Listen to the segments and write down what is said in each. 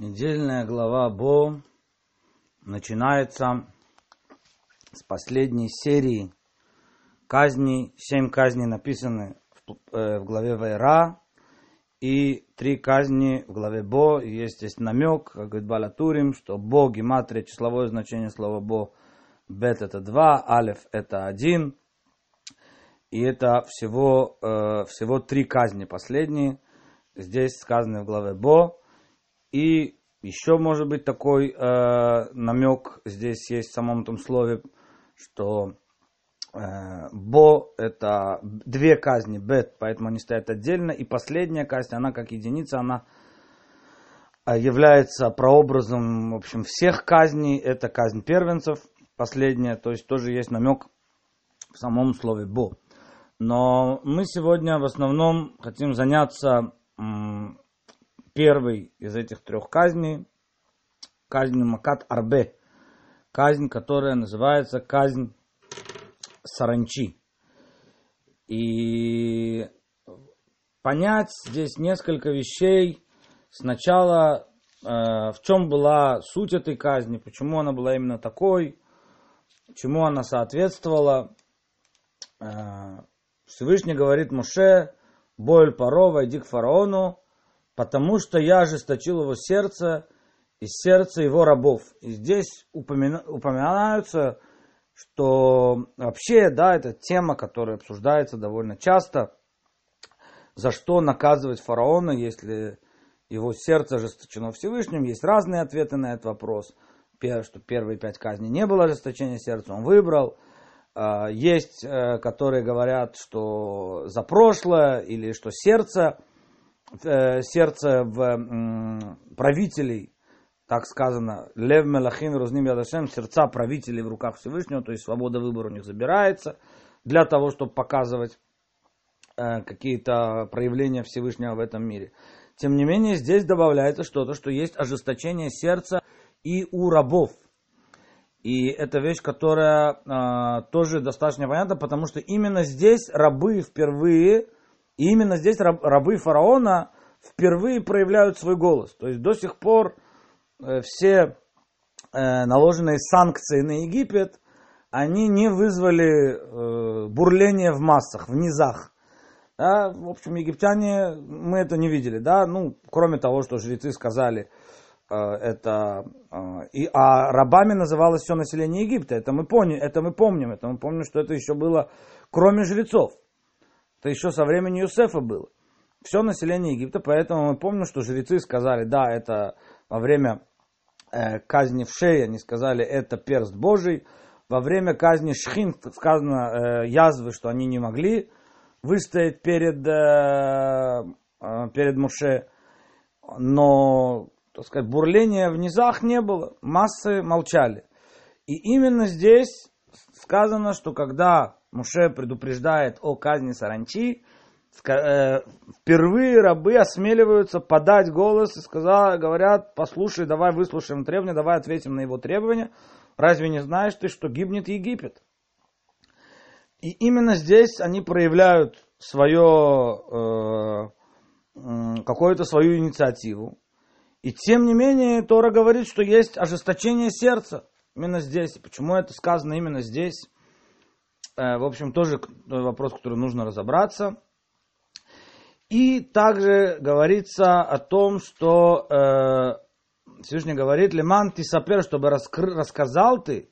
Недельная глава Бо начинается с последней серии казней. Семь казней написаны в, э, в главе Вайра и три казни в главе Бо. И есть здесь намек, как говорит Балатурим, что Бо, гематрия, числовое значение слова Бо, Бет это два, Алеф это один. И это всего, э, всего три казни последние. Здесь сказаны в главе Бо. И еще может быть такой э, намек здесь есть в самом том слове, что э, Бо это две казни, бет, поэтому они стоят отдельно. И последняя казнь, она как единица, она э, является прообразом, в общем, всех казней. Это казнь первенцев, последняя, то есть тоже есть намек в самом слове Бо. Но мы сегодня в основном хотим заняться первый из этих трех казней, казнь Макат Арбе, казнь, которая называется казнь саранчи. И понять здесь несколько вещей. Сначала, э, в чем была суть этой казни, почему она была именно такой, чему она соответствовала. Э, Всевышний говорит Муше, Бойль Паро, войди к фараону, потому что я ожесточил его сердце из сердца его рабов. И здесь упомина, упоминаются, что вообще, да, это тема, которая обсуждается довольно часто, за что наказывать фараона, если его сердце ожесточено Всевышним. Есть разные ответы на этот вопрос. Что первые пять казней не было ожесточения сердца, он выбрал. А, есть, э, которые говорят, что за прошлое или что сердце сердце в правителей, так сказано, Лев Мелахим Рузним Ядашем, сердца правителей в руках Всевышнего, то есть свобода выбора у них забирается, для того, чтобы показывать э, какие-то проявления Всевышнего в этом мире. Тем не менее, здесь добавляется что-то, что есть ожесточение сердца и у рабов. И это вещь, которая э, тоже достаточно понятна, потому что именно здесь рабы впервые и именно здесь рабы фараона впервые проявляют свой голос. То есть до сих пор э, все э, наложенные санкции на Египет, они не вызвали э, бурление в массах, в низах. Да, в общем, египтяне, мы это не видели, да, ну, кроме того, что жрецы сказали, это, и, а рабами называлось все население Египта, это мы, поняли, это мы помним, это мы помним, что это еще было кроме жрецов. Это еще со времени Юсефа было. Все население Египта, поэтому мы помним, что жрецы сказали, да, это во время э, казни в шее, они сказали, это перст Божий. Во время казни Шхин сказано э, язвы, что они не могли выстоять перед, э, э, перед Муше. Но, так сказать, бурления в низах не было, массы молчали. И именно здесь сказано, что когда Муше предупреждает о казни саранчи, э, впервые рабы осмеливаются подать голос и сказал, говорят, послушай, давай выслушаем требования, давай ответим на его требования. Разве не знаешь ты, что гибнет Египет? И именно здесь они проявляют свое, э, какую-то свою инициативу. И тем не менее Тора говорит, что есть ожесточение сердца именно здесь. Почему это сказано именно здесь? Э, в общем, тоже вопрос, который нужно разобраться. И также говорится о том, что э, Всевышний говорит, Леман ты сапер, чтобы раскры, рассказал ты,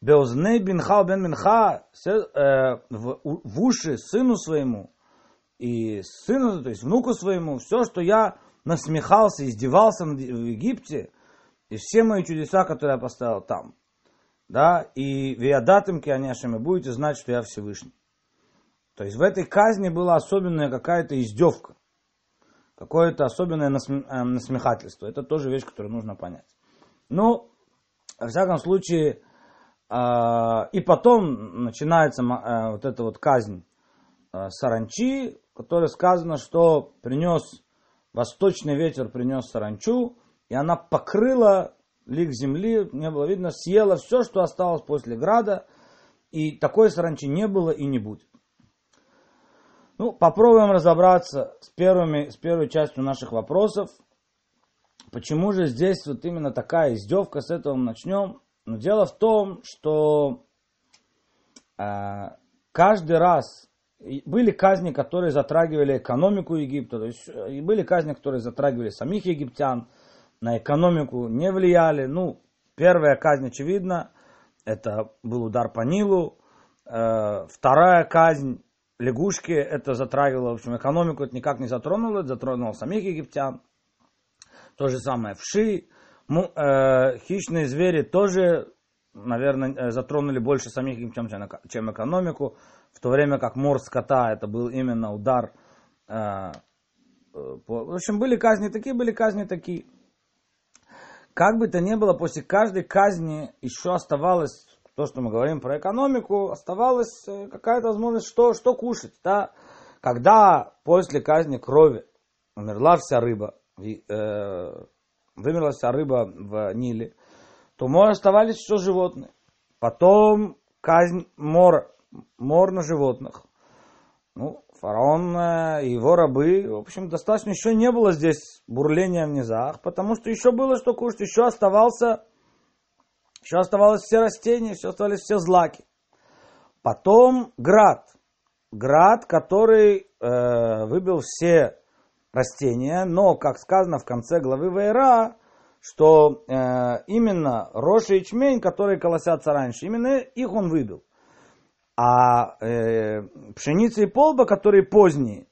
Беозней бинха бен бинха, э, в, в уши сыну своему и сыну, то есть внуку своему, все, что я насмехался, издевался в Египте, и все мои чудеса, которые я поставил там да, и виадатым кианяшем, и будете знать, что я Всевышний. То есть в этой казни была особенная какая-то издевка, какое-то особенное э, насмехательство. Это тоже вещь, которую нужно понять. Ну, во всяком случае, а, и потом начинается э, вот эта вот казнь э, саранчи, которая сказано, что принес восточный ветер, принес саранчу, и она покрыла лик земли, не было видно, съела все, что осталось после града, и такой саранчи не было и не будет. Ну, попробуем разобраться с, первыми, с первой частью наших вопросов. почему же здесь вот именно такая издевка, с этого мы начнем? Но дело в том, что э, каждый раз были казни, которые затрагивали экономику Египта, то есть и были казни, которые затрагивали самих египтян, на экономику не влияли. Ну, первая казнь, очевидно, это был удар по Нилу. Э, вторая казнь, лягушки, это затрагивало, в общем, экономику, это никак не затронуло, это затронуло самих египтян. То же самое вши. Ну, э, хищные звери тоже, наверное, э, затронули больше самих египтян, чем экономику. В то время как мор скота, это был именно удар. Э, э по... В общем, были казни такие, были казни такие. Как бы то ни было, после каждой казни еще оставалось, то, что мы говорим про экономику, оставалась э, какая-то возможность, что, что кушать. Да? Когда после казни крови умерла вся рыба, э, вымерла вся рыба в Ниле, то море оставались еще животные. Потом казнь мор, мор на животных. Ну, фараон и его рабы, в общем, достаточно еще не было здесь бурления в низах, потому что еще было что кушать, еще оставался, еще оставалось все растения, еще оставались все злаки. Потом град, град, который э, выбил все растения, но, как сказано в конце главы Вейра, что э, именно рожь и ячмень, которые колосятся раньше, именно их он выбил. А э, пшеница и полба, которые поздние,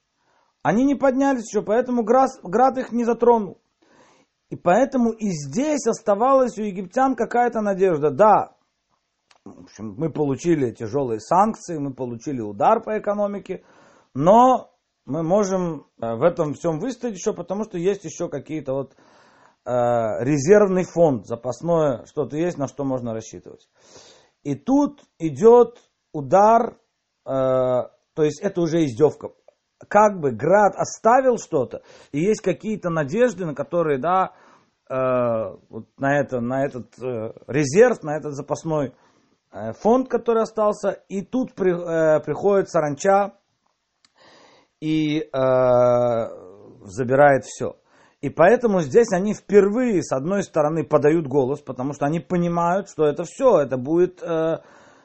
они не поднялись еще, поэтому град, град их не затронул. И поэтому и здесь оставалась у египтян какая-то надежда. Да, в общем, мы получили тяжелые санкции, мы получили удар по экономике, но мы можем э, в этом всем выстоять еще, потому что есть еще какие-то вот э, резервный фонд, запасное что-то есть, на что можно рассчитывать. И тут идет удар, э, то есть это уже издевка. Как бы град оставил что-то, и есть какие-то надежды, на которые, да, э, вот на, это, на этот э, резерв, на этот запасной э, фонд, который остался, и тут при, э, приходит саранча и э, забирает все. И поэтому здесь они впервые, с одной стороны, подают голос, потому что они понимают, что это все, это будет э,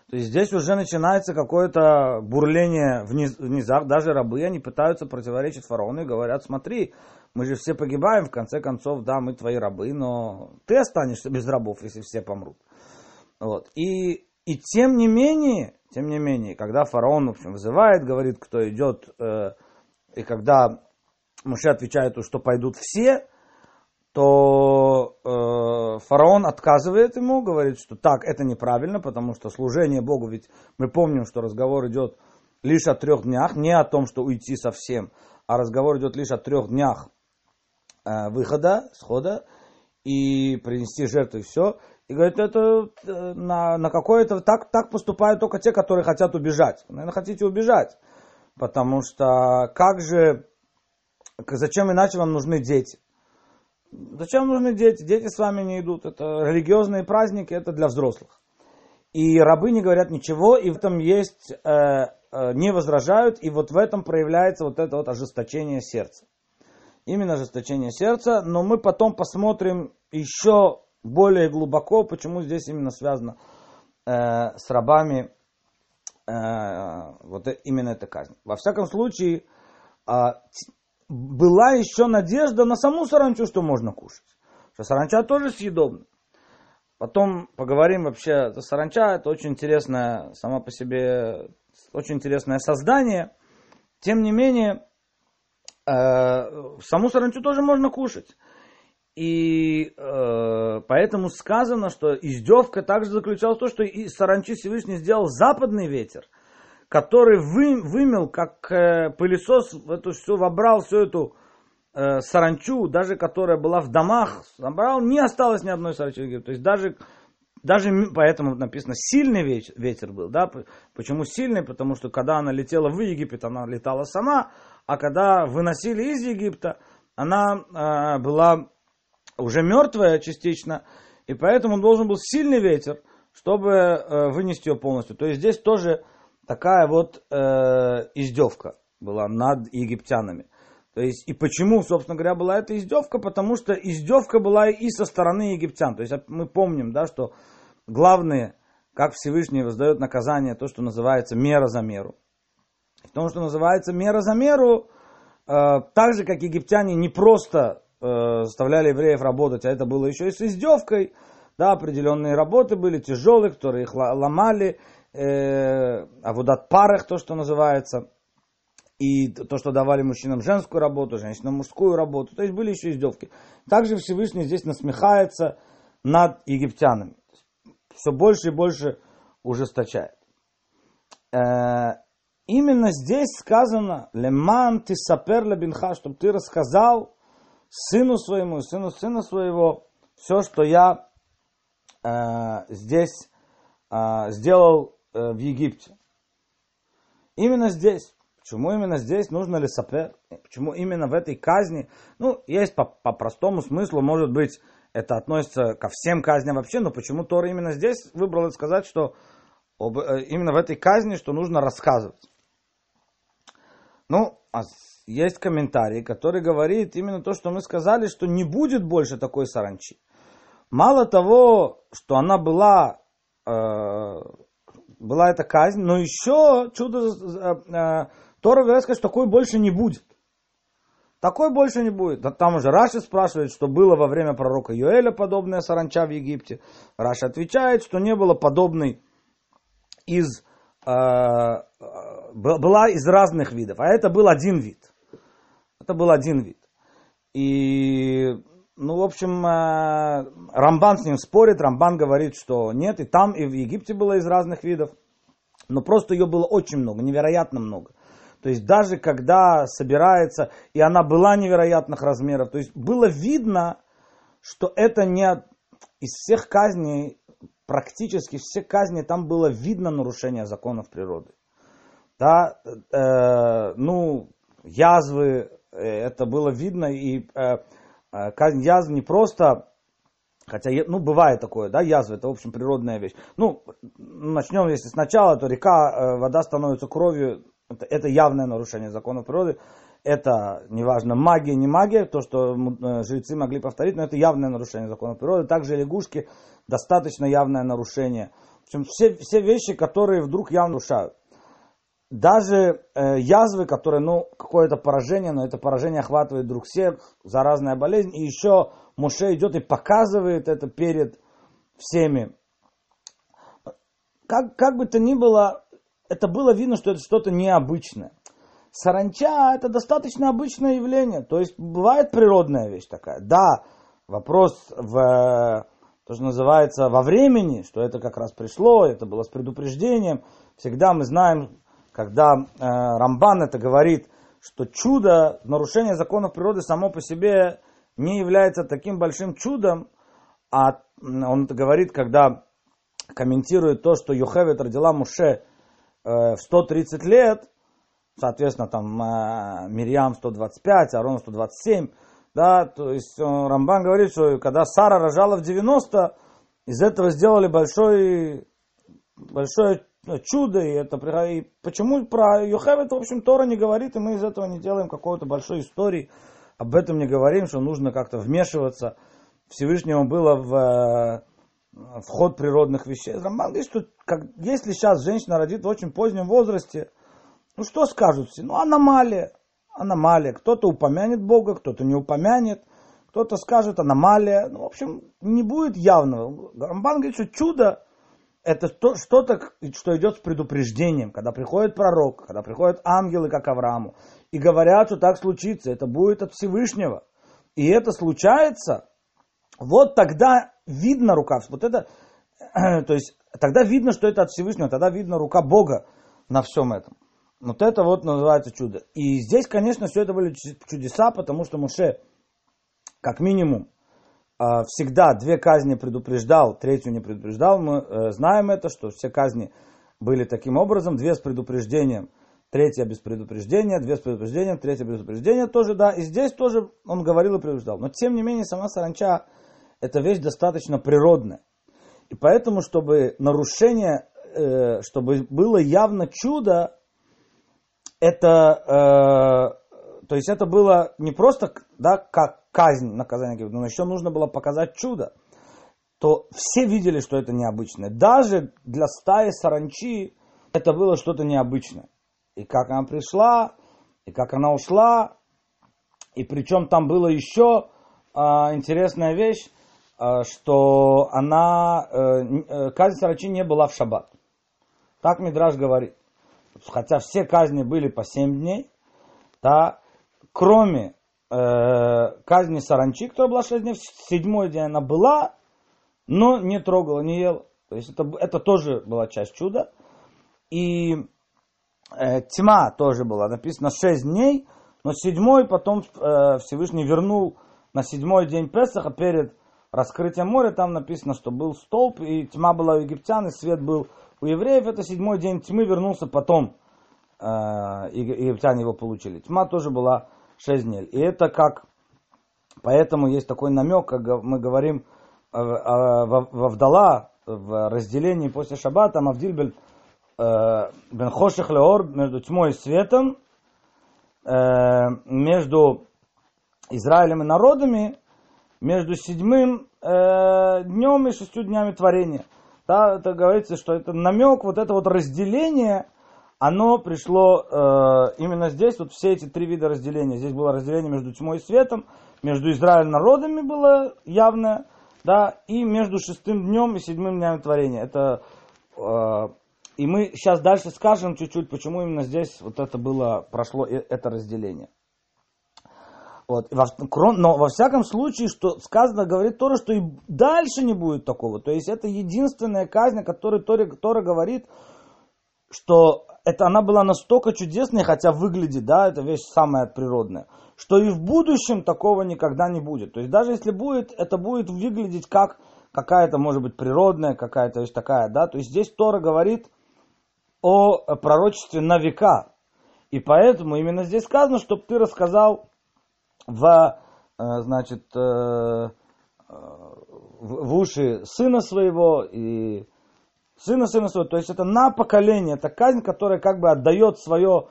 то есть здесь уже начинается какое-то бурление в низах, даже рабы, они пытаются противоречить фараону и говорят, смотри, мы же все погибаем, в конце концов, да, мы твои рабы, но ты останешься без рабов, если все помрут. Вот. И, и тем не менее, тем не менее, когда фараон, в общем, вызывает, говорит, кто идет, э, и когда Муше отвечает, что пойдут все, то э, фараон отказывает ему, говорит, что так, это неправильно, потому что служение Богу, ведь мы помним, что разговор идет лишь о трех днях, не о том, что уйти совсем, а разговор идет лишь о трех днях э, выхода, схода, и принести жертву и все. И говорит, это э, на, на какое-то, так, так поступают только те, которые хотят убежать. Наверное, хотите убежать, потому что как же, зачем иначе вам нужны дети? Зачем нужны дети? Дети с вами не идут. Это религиозные праздники, это для взрослых. И рабы не говорят ничего, и в этом есть, э, э, не возражают, и вот в этом проявляется вот это вот ожесточение сердца. Именно ожесточение сердца, но мы потом посмотрим еще более глубоко, почему здесь именно связано э, с рабами э, вот именно эта казнь. Во всяком случае, э, была еще надежда на саму саранчу, что можно кушать. Что саранча тоже съедобна. Потом поговорим вообще, саранча это очень интересное, сама по себе, очень интересное создание. Тем не менее, э, саму саранчу тоже можно кушать. И э, поэтому сказано, что издевка также заключалась в том, что и саранчи Всевышний сделал западный ветер – который вы, вымел, как э, пылесос, эту все, вобрал всю эту э, саранчу, даже которая была в домах, забрал, не осталось ни одной саранчи. То есть даже, даже поэтому написано сильный ветер, ветер был. Да? Почему сильный? Потому что когда она летела в Египет, она летала сама, а когда выносили из Египта, она э, была уже мертвая частично, и поэтому должен был сильный ветер, чтобы э, вынести ее полностью. То есть здесь тоже такая вот э, издевка была над египтянами. То есть, и почему, собственно говоря, была эта издевка? Потому что издевка была и со стороны египтян. То есть, мы помним, да, что главное, как Всевышний воздает наказание, то, что называется мера за меру. В том, что называется мера за меру, э, так же, как египтяне не просто э, заставляли евреев работать, а это было еще и с издевкой, да, определенные работы были тяжелые, которые их ломали, э, а вот от парах, то, что называется – и то, что давали мужчинам женскую работу, женщинам мужскую работу. То есть были еще издевки. Также Всевышний здесь насмехается над египтянами. Все больше и больше ужесточает. Э, именно здесь сказано, леман ты сапер лебинха, чтобы ты рассказал сыну своему, сыну сына своего, все, что я э, здесь э, сделал э, в Египте. Именно здесь. Почему именно здесь нужно ли сапер? Почему именно в этой казни? Ну, есть по, по простому смыслу, может быть, это относится ко всем казням вообще, но почему Тора именно здесь выбрал сказать, что об, э, именно в этой казни, что нужно рассказывать? Ну, а есть комментарий, который говорит именно то, что мы сказали, что не будет больше такой саранчи. Мало того, что она была, э, была эта казнь, но еще чудо э, э Тора говорит, что такой больше не будет. Такой больше не будет. Там уже Раши спрашивает, что было во время пророка Юэля подобная саранча в Египте. Раши отвечает, что не было подобной из, э, э была из разных видов. А это был один вид. Это был один вид. И, ну, в общем, э, Рамбан с ним спорит. Рамбан говорит, что нет, и там, и в Египте было из разных видов. Но просто ее было очень много, невероятно много. То есть даже когда собирается, и она была невероятных размеров, то есть было видно, что это не из всех казней, практически все казни, там было видно нарушение законов природы. Да, э, ну, язвы, э, это было видно, и э, казнь язв не просто Хотя, ну, бывает такое, да, язва, это, в общем, природная вещь. Ну, начнем, если сначала, то река, э, вода становится кровью, это, это явное нарушение законов природы. Это, неважно, магия, не магия, то, что э, жрецы могли повторить, но это явное нарушение законов природы. Также лягушки, достаточно явное нарушение. В общем, все, все вещи, которые вдруг явно нарушают. Даже э, язвы, которые, ну, какое-то поражение, но это поражение охватывает вдруг всех, заразная болезнь, и еще Муше идет и показывает это перед всеми. Как, как бы то ни было, это было видно, что это что-то необычное. Саранча это достаточно обычное явление. То есть бывает природная вещь такая. Да, вопрос в то, что называется во времени, что это как раз пришло, это было с предупреждением. Всегда мы знаем, когда э, Рамбан это говорит, что чудо, нарушение законов природы само по себе не является таким большим чудом, а он это говорит, когда комментирует то, что Йохевет родила Муше Э, в 130 лет, соответственно, там э, Мирьям 125, Арон 127, да, то есть Рамбан говорит, что когда Сара рожала в 90, из этого сделали большой, большое чудо, и это и почему про Йохевет, в общем, Тора не говорит, и мы из этого не делаем какой-то большой истории, об этом не говорим, что нужно как-то вмешиваться. Всевышнему было в э, вход природных вещей. Рамбан говорит, что как, если сейчас женщина родит в очень позднем возрасте, ну что скажут все? Ну аномалия, аномалия. Кто-то упомянет Бога, кто-то не упомянет, кто-то скажет аномалия. Ну, в общем, не будет явного. Рамбан говорит, что чудо это то, что-то, что идет с предупреждением, когда приходит пророк, когда приходят ангелы, как Аврааму, и говорят, что так случится, это будет от Всевышнего. И это случается, вот тогда видно рука. Вот это, то есть, тогда видно, что это от Всевышнего, тогда видно рука Бога на всем этом. Вот это вот называется чудо. И здесь, конечно, все это были чудеса, потому что Муше, как минимум, всегда две казни предупреждал, третью не предупреждал. Мы э, знаем это, что все казни были таким образом, две с предупреждением, третья без предупреждения, две с предупреждением, третья без предупреждения тоже, да. И здесь тоже он говорил и предупреждал. Но тем не менее, сама саранча, это вещь достаточно природная. И поэтому, чтобы нарушение, э, чтобы было явно чудо, это э, то есть это было не просто да, как казнь, наказание, но еще нужно было показать чудо. То все видели, что это необычное. Даже для стаи саранчи это было что-то необычное. И как она пришла, и как она ушла, и причем там было еще а, интересная вещь, а, что она, э, э, казнь сарачи не была в шаббат. Так Мидраж говорит. Хотя все казни были по 7 дней, да, кроме э, казни саранчи, которая была 6 дней, в седьмой день она была, но не трогала, не ела. То есть это, это тоже была часть чуда. И э, тьма тоже была написано 6 дней, но седьмой потом э, Всевышний вернул на седьмой день Песаха перед раскрытием моря. Там написано, что был столб, и тьма была у египтян, и свет был у евреев. Это седьмой день тьмы вернулся потом. Э, египтяне его получили. Тьма тоже была 6 дней. И это как, поэтому есть такой намек, как мы говорим, э, э, во Вдала, в разделении после шаббата, Мавдильбель Бен Хошех Леор, между тьмой и светом, между Израилем и народами, между седьмым днем и шестью днями творения. Да, это говорится, что это намек, вот это вот разделение – оно пришло э, именно здесь, вот все эти три вида разделения. Здесь было разделение между тьмой и светом, между Израилем народами было явное, да, и между шестым днем и седьмым днем творения. Это, э, и мы сейчас дальше скажем чуть-чуть, почему именно здесь вот это было, прошло это разделение. Вот. Но во всяком случае, что сказано, говорит Тора, что и дальше не будет такого. То есть это единственная казнь, о которой Тора, Тора говорит, что это она была настолько чудесной, хотя выглядит, да, это вещь самая природная, что и в будущем такого никогда не будет. То есть даже если будет, это будет выглядеть как какая-то, может быть, природная какая-то вещь такая, да. То есть здесь Тора говорит о пророчестве на века. И поэтому именно здесь сказано, чтобы ты рассказал в, э, значит, э, э, в уши сына своего и сына сына своего, то есть это на поколение, это казнь, которая как бы отдает свое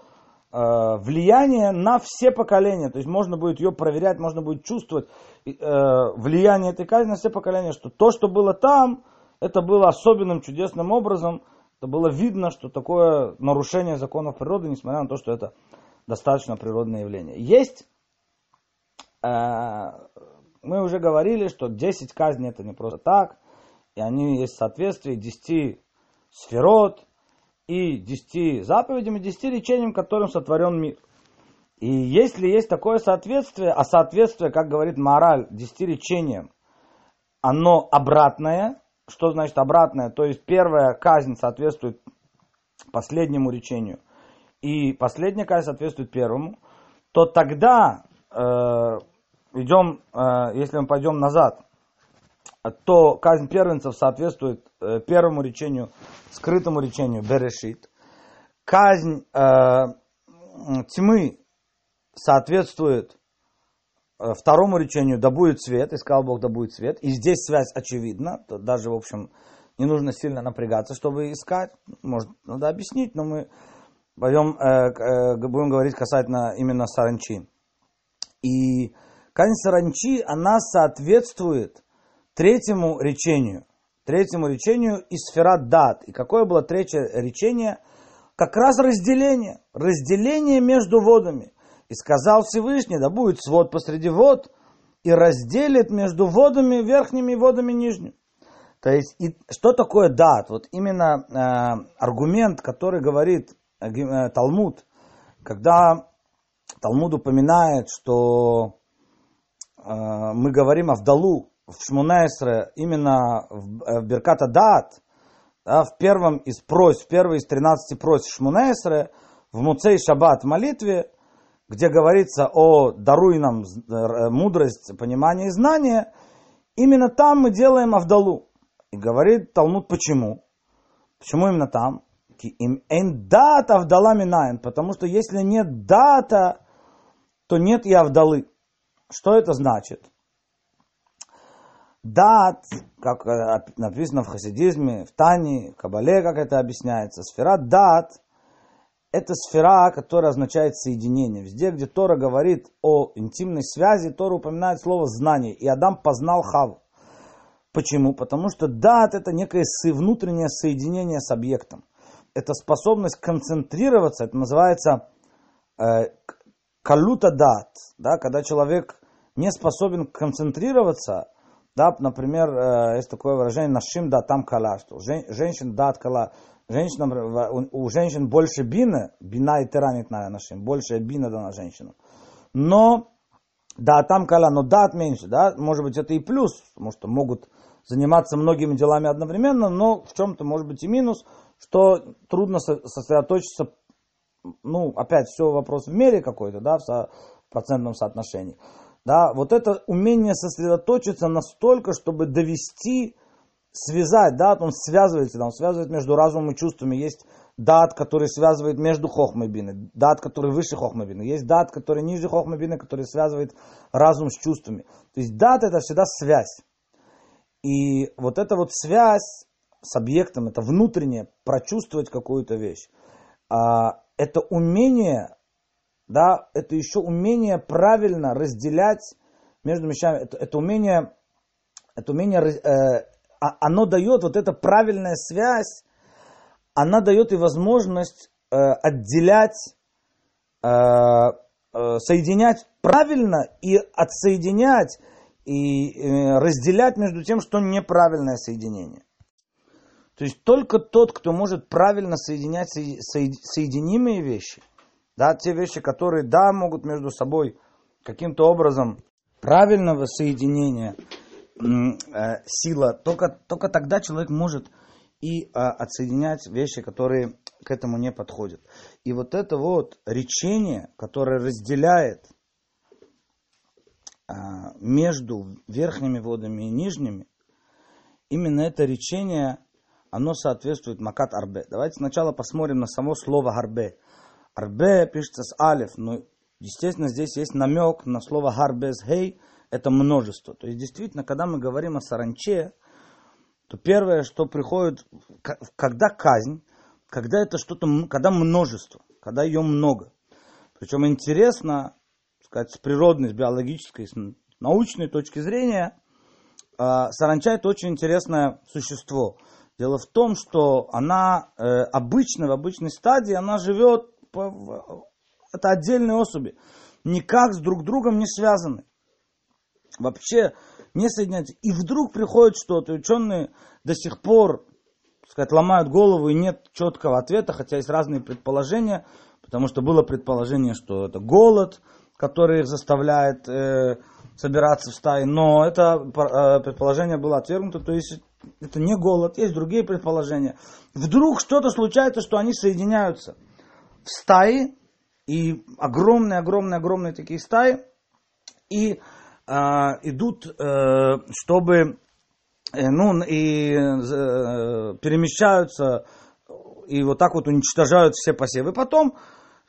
э, влияние на все поколения, то есть можно будет ее проверять, можно будет чувствовать э, влияние этой казни на все поколения, что то, что было там, это было особенным чудесным образом, это было видно, что такое нарушение законов природы, несмотря на то, что это достаточно природное явление. Есть, э, мы уже говорили, что 10 казней это не просто так, и они есть в соответствии 10 сферот и 10 заповедям и 10 речениям, которым сотворен мир. И если есть такое соответствие, а соответствие, как говорит мораль, 10 речениям, оно обратное, что значит обратное? То есть первая казнь соответствует последнему речению, и последняя казнь соответствует первому, то тогда э, идем, э, если мы пойдем назад, то казнь первенцев соответствует э, первому речению, скрытому речению Берешит. Казнь э, тьмы соответствует э, второму речению «да будет свет», и сказал Бог «да будет свет». И здесь связь очевидна, даже, в общем, не нужно сильно напрягаться, чтобы искать. Может, надо объяснить, но мы пойдем, э, э, будем говорить касательно именно саранчи. И казнь саранчи, она соответствует третьему речению. Третьему речению из дат. И какое было третье речение? Как раз разделение. Разделение между водами. И сказал Всевышний, да будет свод посреди вод, и разделит между водами верхними и водами нижними. То есть, и что такое дат? Вот именно э, аргумент, который говорит э, э Талмуд, когда Талмуд упоминает, что э, мы говорим о вдалу, в Шмунайсре, именно в, э, в Берката Дат, да, в первом из просьб, в первой из 13 просьб Шмунайсре, в Муцей Шаббат молитве, где говорится о даруй нам э, мудрость, понимание и знание, именно там мы делаем Авдалу. И говорит Талмуд, почему? Почему именно там? Им дата Авдала минаин, потому что если нет дата, то нет и Авдалы. Что это значит? Дат, как э, написано в хасидизме, в Тане, в Кабале, как это объясняется, сфера дат, это сфера, которая означает соединение. Везде, где Тора говорит о интимной связи, Тора упоминает слово знание. И Адам познал Хаву. Почему? Потому что дат это некое внутреннее соединение с объектом. Это способность концентрироваться, это называется э, калута дат, да, когда человек не способен концентрироваться, да, например, э, есть такое выражение «нашим да там кала», что женщин дат кала, женщинам, у женщин больше бина, бина и тиранит на нашим, больше бина дана женщинам. Но, да, там кала, но дат меньше, да, может быть, это и плюс, потому что могут заниматься многими делами одновременно, но в чем-то может быть и минус, что трудно сосредоточиться, ну, опять все вопрос в мере какой-то, да, в процентном соотношении. Да, вот это умение сосредоточиться настолько, чтобы довести, связать, да, он связывается, да, он связывает между разумом и чувствами. Есть дат, который связывает между хохмабиной, дат, который выше хохмабины. Есть дат, который ниже хохмабины, который связывает разум с чувствами. То есть дат это всегда связь. И вот эта вот связь с объектом, это внутреннее, прочувствовать какую-то вещь, а, это умение, да, это еще умение правильно разделять между вещами, это, это умение, это умение, э, а, оно дает вот эта правильная связь, она дает и возможность э, отделять, э, э, соединять правильно и отсоединять и э, разделять между тем, что неправильное соединение. То есть только тот, кто может правильно соединять соединимые вещи, да, те вещи, которые, да, могут между собой каким-то образом правильного соединения э, сила, только, только тогда человек может и э, отсоединять вещи, которые к этому не подходят. И вот это вот речение, которое разделяет а, между верхними водами и нижними, именно это речение, оно соответствует макат арбе. Давайте сначала посмотрим на само слово арбе. Арбе пишется с алиф, но естественно здесь есть намек на слово гарбе с гей, это множество. То есть действительно, когда мы говорим о саранче, то первое, что приходит, когда казнь, когда это что-то, когда множество, когда ее много. Причем интересно, сказать, с природной, с биологической, с научной точки зрения, а, саранча это очень интересное существо. Дело в том, что она э, обычно, в обычной стадии, она живет, это отдельные особи, никак с друг другом не связаны. Вообще не соединяются. И вдруг приходит что-то, ученые до сих пор сказать, ломают голову и нет четкого ответа, хотя есть разные предположения, потому что было предположение, что это голод, который их заставляет э, собираться в стаи. Но это э, предположение было отвергнуто, то есть это не голод, есть другие предположения. Вдруг что-то случается, что они соединяются стаи, и огромные-огромные-огромные такие стаи, и э, идут, э, чтобы, э, ну, и э, перемещаются, и вот так вот уничтожают все посевы. Потом,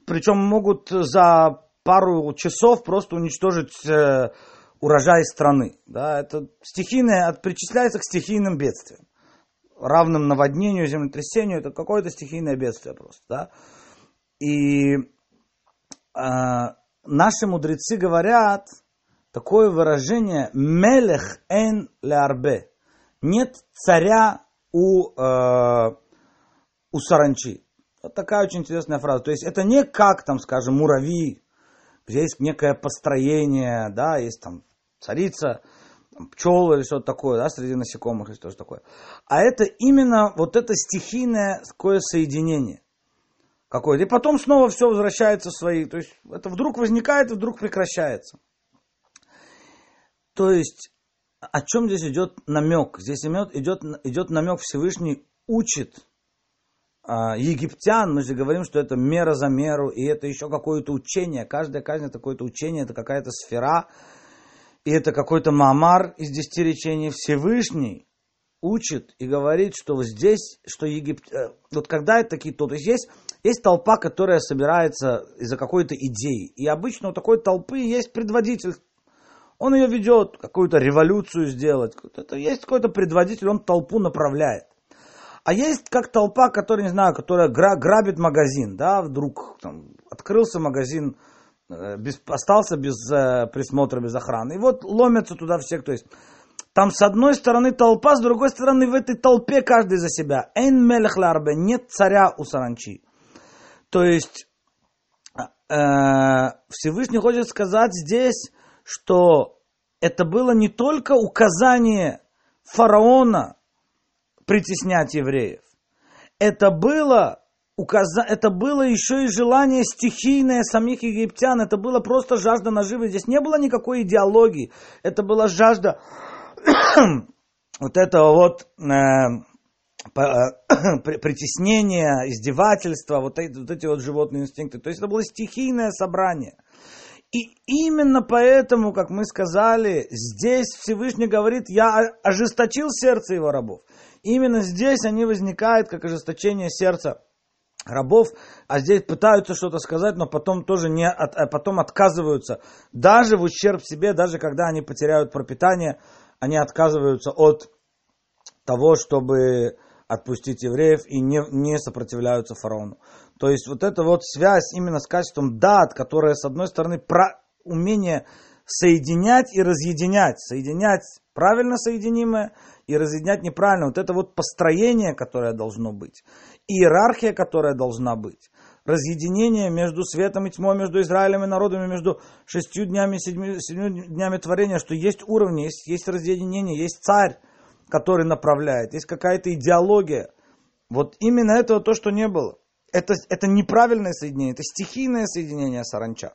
причем могут за пару часов просто уничтожить э, урожай страны. Да, это стихийное, причисляется к стихийным бедствиям. Равным наводнению, землетрясению, это какое-то стихийное бедствие просто. Да? И э, наши мудрецы говорят такое выражение «мелех эн лярбе» – нет царя у, э, у саранчи. Вот такая очень интересная фраза. То есть это не как, там, скажем, муравьи, где есть некое построение, да, есть там царица, там, пчелы или что-то такое, да, среди насекомых или что-то такое. А это именно вот это стихийное такое соединение какое-то. И потом снова все возвращается в свои. То есть это вдруг возникает вдруг прекращается. То есть о чем здесь идет намек? Здесь идет, идет, идет намек Всевышний учит а, египтян, мы же говорим, что это мера за меру, и это еще какое-то учение. Каждая казнь это какое-то учение, это какая-то сфера, и это какой-то мамар из десяти речений Всевышний учит и говорит, что здесь, что Египет, э, вот когда это такие, то, то есть есть, есть толпа, которая собирается из-за какой-то идеи, и обычно у такой толпы есть предводитель, он ее ведет, какую-то революцию сделать, это есть какой-то предводитель, он толпу направляет. А есть как толпа, которая, не знаю, которая гра- грабит магазин, да, вдруг там, открылся магазин, э, без, остался без э, присмотра, без охраны. И вот ломятся туда все, кто есть. Там с одной стороны толпа, с другой стороны в этой толпе каждый за себя. Эйн мелех нет царя у саранчи. То есть э, Всевышний хочет сказать здесь, что это было не только указание фараона притеснять евреев. Это было, указа... это было еще и желание стихийное самих египтян. Это было просто жажда наживы. Здесь не было никакой идеологии. Это была жажда вот этого вот э, притеснения, издевательства, вот эти, вот эти вот животные инстинкты. То есть это было стихийное собрание. И именно поэтому, как мы сказали, здесь Всевышний говорит, я ожесточил сердце его рабов. Именно здесь они возникают как ожесточение сердца рабов, а здесь пытаются что-то сказать, но потом тоже не от, а потом отказываются. Даже в ущерб себе, даже когда они потеряют пропитание, они отказываются от того, чтобы отпустить евреев и не, не сопротивляются фараону. То есть вот эта вот связь именно с качеством дат, которая с одной стороны про умение соединять и разъединять, соединять правильно соединимое и разъединять неправильно. Вот это вот построение, которое должно быть, иерархия, которая должна быть, разъединение между светом и тьмой, между Израилем и народами, между шестью днями и седьми, седьмью днями творения, что есть уровни, есть, есть разъединение, есть царь, который направляет, есть какая-то идеология. Вот именно этого то, что не было. Это, это неправильное соединение, это стихийное соединение саранча.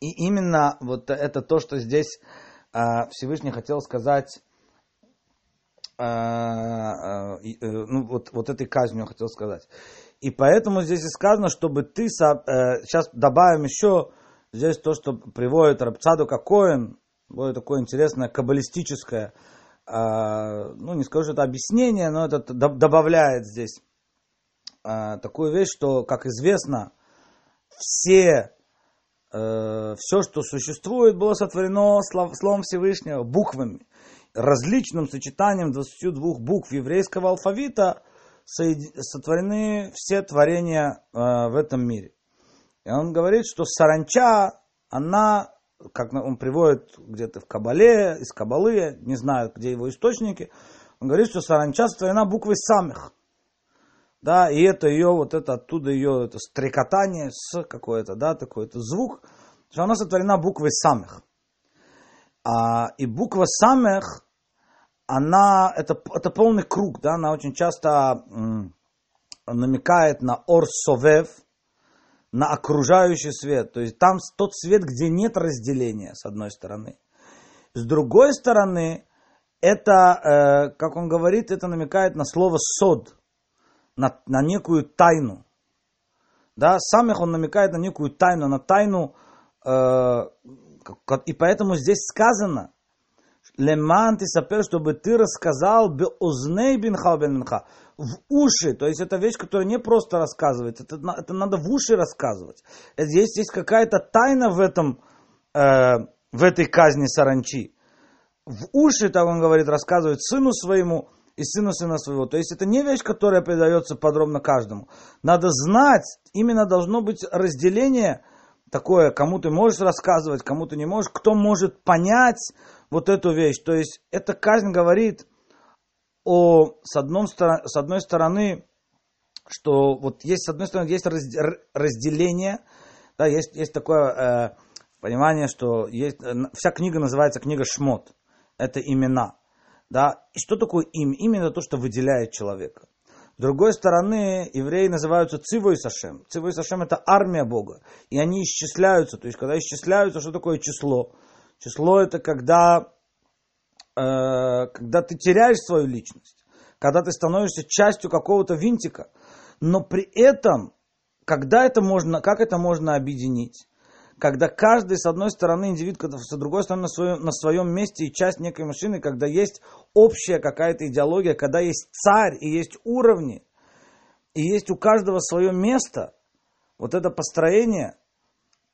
И именно вот это то, что здесь э, Всевышний хотел сказать, э, э, ну, вот, вот этой казнью хотел сказать. И поэтому здесь и сказано, чтобы ты, э, сейчас добавим еще здесь то, что приводит Рабцаду Коэн, будет такое интересное каббалистическое ну не скажу, что это объяснение, но это добавляет здесь а, такую вещь, что, как известно, все, э, все, что существует, было сотворено словом Всевышнего, буквами, различным сочетанием 22 букв еврейского алфавита сотворены все творения э, в этом мире. И он говорит, что саранча, она как он приводит где-то в Кабале, из Кабалы, не знаю, где его источники, он говорит, что саранча сотворена буквой самых. Да, и это ее, вот это оттуда ее, это стрекотание с какое-то, да, такой-то звук, что она сотворена буквой самых. А, и буква самых, она, это, это полный круг, да, она очень часто м, намекает на ор совев, на окружающий свет. То есть там тот свет, где нет разделения, с одной стороны. С другой стороны, это, э, как он говорит, это намекает на слово сод, на, на некую тайну. Да, самих он намекает на некую тайну, на тайну, э, и поэтому здесь сказано, Леман ты сапер, чтобы ты рассказал бе узней бин минха в уши. То есть это вещь, которая не просто рассказывается, это, это надо в уши рассказывать. Здесь есть какая-то тайна в этом, э, в этой казни саранчи. В уши, так он говорит, рассказывает сыну своему и сыну сына своего. То есть это не вещь, которая передается подробно каждому. Надо знать, именно должно быть разделение такое, кому ты можешь рассказывать, кому ты не можешь, кто может понять вот эту вещь. То есть эта казнь говорит о, с, одном, с одной стороны, что вот есть, с одной стороны, есть разделение, да, есть, есть такое э, понимание, что есть, вся книга называется книга Шмот. Это имена. Да? И что такое имя? Имя это то, что выделяет человека. С другой стороны, евреи называются Цивой Сашем. Цивой Сашем это армия Бога. И они исчисляются. То есть, когда исчисляются, что такое число? Число это когда Э, когда ты теряешь свою личность, когда ты становишься частью какого-то винтика, но при этом, когда это можно, как это можно объединить? Когда каждый, с одной стороны, индивид, с другой стороны, на своем, на своем месте и часть некой машины, когда есть общая какая-то идеология, когда есть царь и есть уровни, и есть у каждого свое место, вот это построение,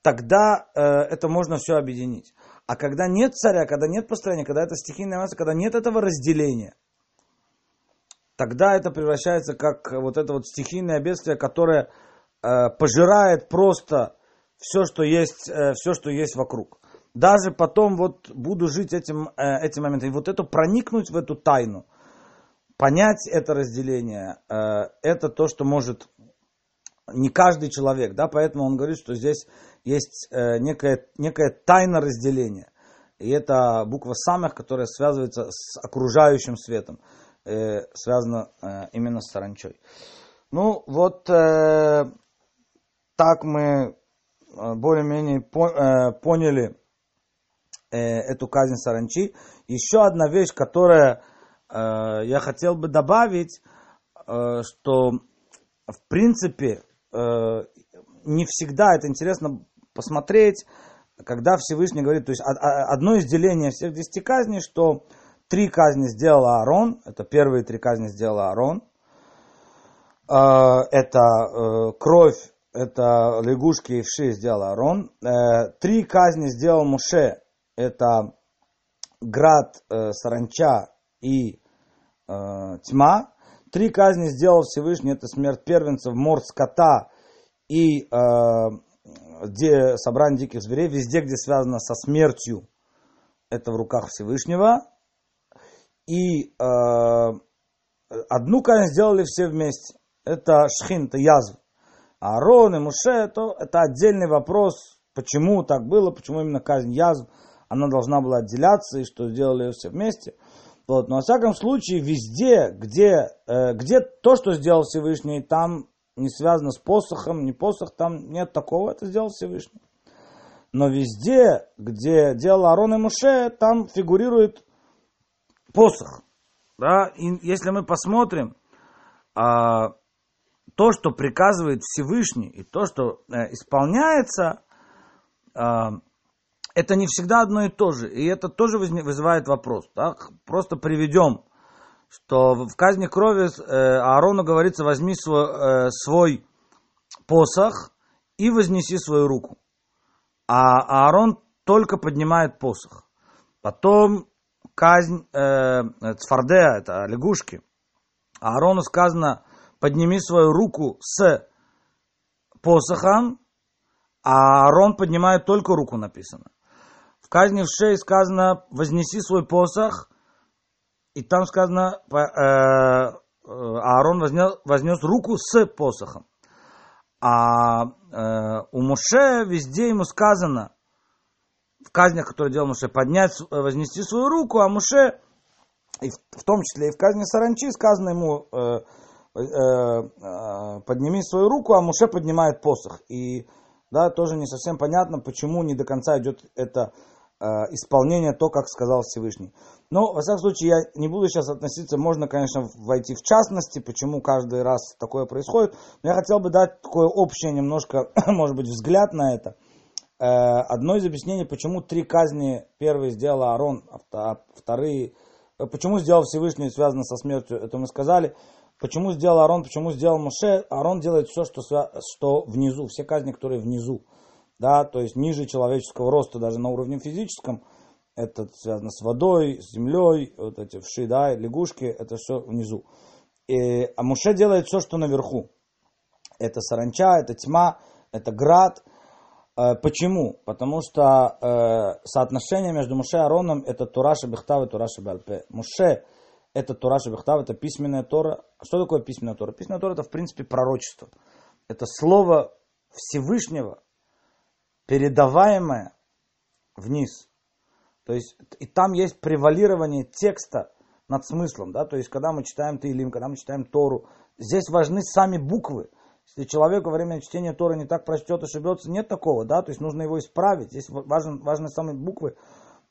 тогда э, это можно все объединить. А когда нет царя, когда нет построения, когда это стихийная масса, когда нет этого разделения, тогда это превращается как вот это вот стихийное бедствие, которое э, пожирает просто все, что есть, э, все, что есть вокруг. Даже потом вот буду жить этим, э, этим моментом. И вот это проникнуть в эту тайну, понять это разделение, э, это то, что может не каждый человек, да, поэтому он говорит, что здесь есть э, некая, некая тайна разделения. И это буква самых, которая связывается с окружающим светом, э, связана э, именно с саранчой. Ну, вот э, так мы э, более-менее по, э, поняли э, эту казнь саранчи. Еще одна вещь, которая э, я хотел бы добавить, э, что в принципе не всегда это интересно посмотреть, когда Всевышний говорит, то есть одно из деления всех десяти казней, что три казни сделал Аарон, это первые три казни сделал Аарон, э, это э, кровь, это лягушки и вши сделал Аарон, э, три казни сделал Муше, это град, саранча и тьма, три казни сделал Всевышний, это смерть первенцев, морд скота и где собрание диких зверей, везде, где связано со смертью, это в руках Всевышнего. И э, одну казнь сделали все вместе. Это шхин, это язв. А Аарон и Муше, это, это отдельный вопрос, почему так было, почему именно казнь язв, она должна была отделяться, и что сделали ее все вместе. Вот. Но, во всяком случае, везде, где, э, где то, что сделал Всевышний, там не связано с посохом, не посох, там нет такого, это сделал Всевышний. Но везде, где делал Арон и Муше, там фигурирует посох. Да? И если мы посмотрим, а, то, что приказывает Всевышний, и то, что э, исполняется, а, это не всегда одно и то же. И это тоже вызывает вопрос. Так? Просто приведем что в казни крови э, Аарону говорится, возьми свой, э, свой посох и вознеси свою руку. А Аарон только поднимает посох. Потом казнь э, цфардея, это лягушки. Аарону сказано, подними свою руку с посохом, а Аарон поднимает только руку, написано. В казни в шее сказано, вознеси свой посох – и там сказано, э, э, Аарон вознес, вознес руку с посохом. А э, у Муше везде ему сказано, в казнях, которые делал Муше, поднять, вознести свою руку, а Муше, и в, в том числе и в казни Саранчи, сказано ему, э, э, э, подними свою руку, а Муше поднимает посох. И да, тоже не совсем понятно, почему не до конца идет это э, исполнение, то, как сказал Всевышний. Но, во всяком случае, я не буду сейчас относиться, можно, конечно, войти в частности, почему каждый раз такое происходит, но я хотел бы дать такое общее немножко, может быть, взгляд на это. Э, одно из объяснений, почему три казни, первые сделал Аарон, а, а вторые, э, почему сделал Всевышний, связано со смертью, это мы сказали, почему сделал Аарон, почему сделал Моше, Аарон делает все, что, что внизу, все казни, которые внизу, да, то есть ниже человеческого роста, даже на уровне физическом – это связано с водой, с землей, вот эти вши, да, лягушки, это все внизу. И, а Муше делает все, что наверху. Это саранча, это тьма, это град. Э, почему? Потому что э, соотношение между Муше и Ароном это Тураша Бехтав и Тураша Бальпе. Муше это Тураша Бехтав, это письменная Тора. Что такое письменная Тора? Письменная Тора это в принципе пророчество. Это слово Всевышнего, передаваемое вниз. То есть и там есть превалирование текста над смыслом, да, то есть когда мы читаем Таилим, когда мы читаем Тору, здесь важны сами буквы. Если человек во время чтения Торы не так прочтет, ошибется, нет такого, да, то есть нужно его исправить. Здесь важен, важны сами буквы.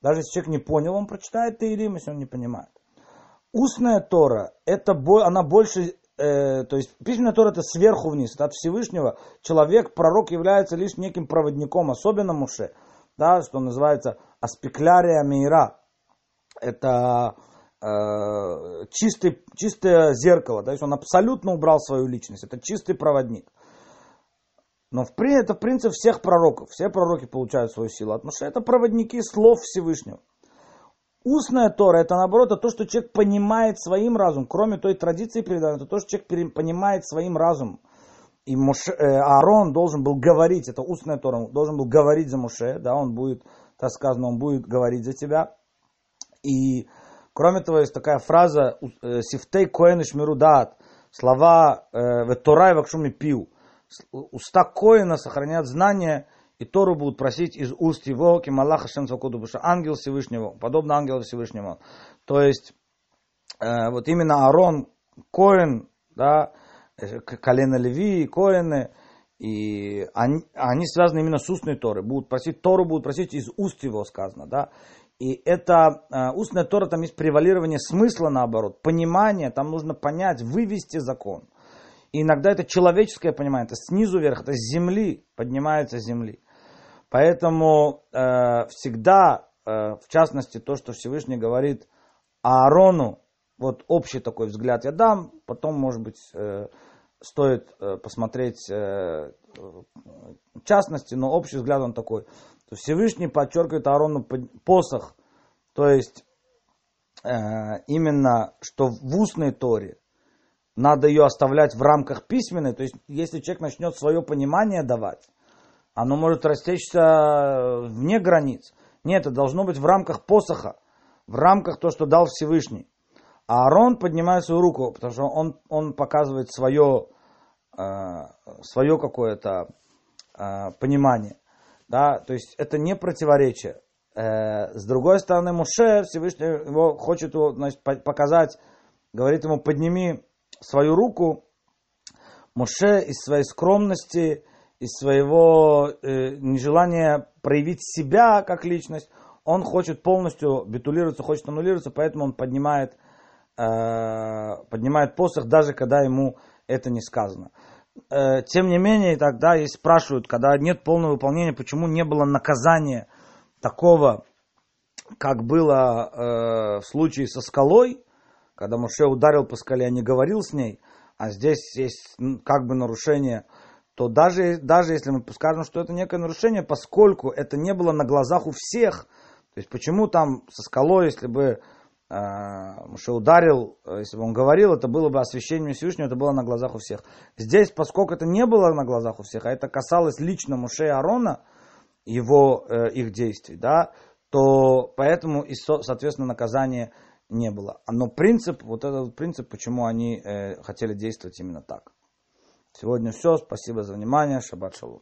Даже если человек не понял, он прочитает Таилим, если он не понимает. Устная Тора, это, она больше, э, то есть письменная Тора это сверху вниз, от Всевышнего. Человек, пророк является лишь неким проводником, особенно Муше, да, что называется аспеклярия мира. Это э, чистый, чистое зеркало, то есть он абсолютно убрал свою личность, это чистый проводник. Но в, это принцип всех пророков. Все пророки получают свою силу от Моше. Это проводники слов Всевышнего. Устная Тора, это наоборот, это то, что человек понимает своим разумом. Кроме той традиции передания, это то, что человек понимает своим разумом. И Моше, э, Аарон должен был говорить, это устная Тора, должен был говорить за Моше, да, он будет, так сказано, он будет говорить за тебя. И кроме того, есть такая фраза э, «Сифтей коэн шмирудат», слова э, «Веторай вакшуми пил», уста коина сохранят знания, и Тору будут просить из уст его, кималаха шем что ангел Всевышнего, подобно ангелу Всевышнему. То есть, э, вот именно Аарон, Коин, да, э, колено Леви, Коины, и они, они связаны именно с устной Торой. Будут просить, Тору будут просить из уст его сказано, да. И это э, устная Тора, там есть превалирование смысла наоборот, понимание, там нужно понять, вывести закон. И иногда это человеческое понимание, это снизу вверх, это с земли, поднимается с земли. Поэтому э, всегда, э, в частности, то, что Всевышний говорит Аарону, вот общий такой взгляд я дам, потом, может быть, э, стоит э, посмотреть э, в частности, но общий взгляд он такой. То Всевышний подчеркивает Аарону посох, то есть э, именно, что в устной Торе надо ее оставлять в рамках письменной, то есть если человек начнет свое понимание давать, оно может растечься э, вне границ. Нет, это должно быть в рамках посоха, в рамках то, что дал Всевышний. А Аарон поднимает свою руку, потому что он, он показывает свое, э, свое какое-то э, понимание. Да? То есть это не противоречие. С другой стороны, Муше Всевышний его хочет значит, показать, говорит ему, подними свою руку. Муше из своей скромности, из своего э, нежелания проявить себя как личность, он хочет полностью битулироваться, хочет аннулироваться, поэтому он поднимает, э, поднимает посох, даже когда ему это не сказано. Э, тем не менее, тогда и спрашивают, когда нет полного выполнения, почему не было наказания такого, как было э, в случае со скалой, когда Муше ударил по скале, а не говорил с ней, а здесь есть как бы нарушение то даже, даже если мы скажем, что это некое нарушение, поскольку это не было на глазах у всех, то есть почему там со скалой, если бы э, Муше ударил, э, если бы он говорил, это было бы освящение Всевышнего, это было на глазах у всех. Здесь, поскольку это не было на глазах у всех, а это касалось лично Муше и Арона, его, э, их действий, да, то поэтому и, соответственно, наказания не было. Но принцип, вот этот принцип, почему они э, хотели действовать именно так. Сегодня все. Спасибо за внимание. Шаббат шалом.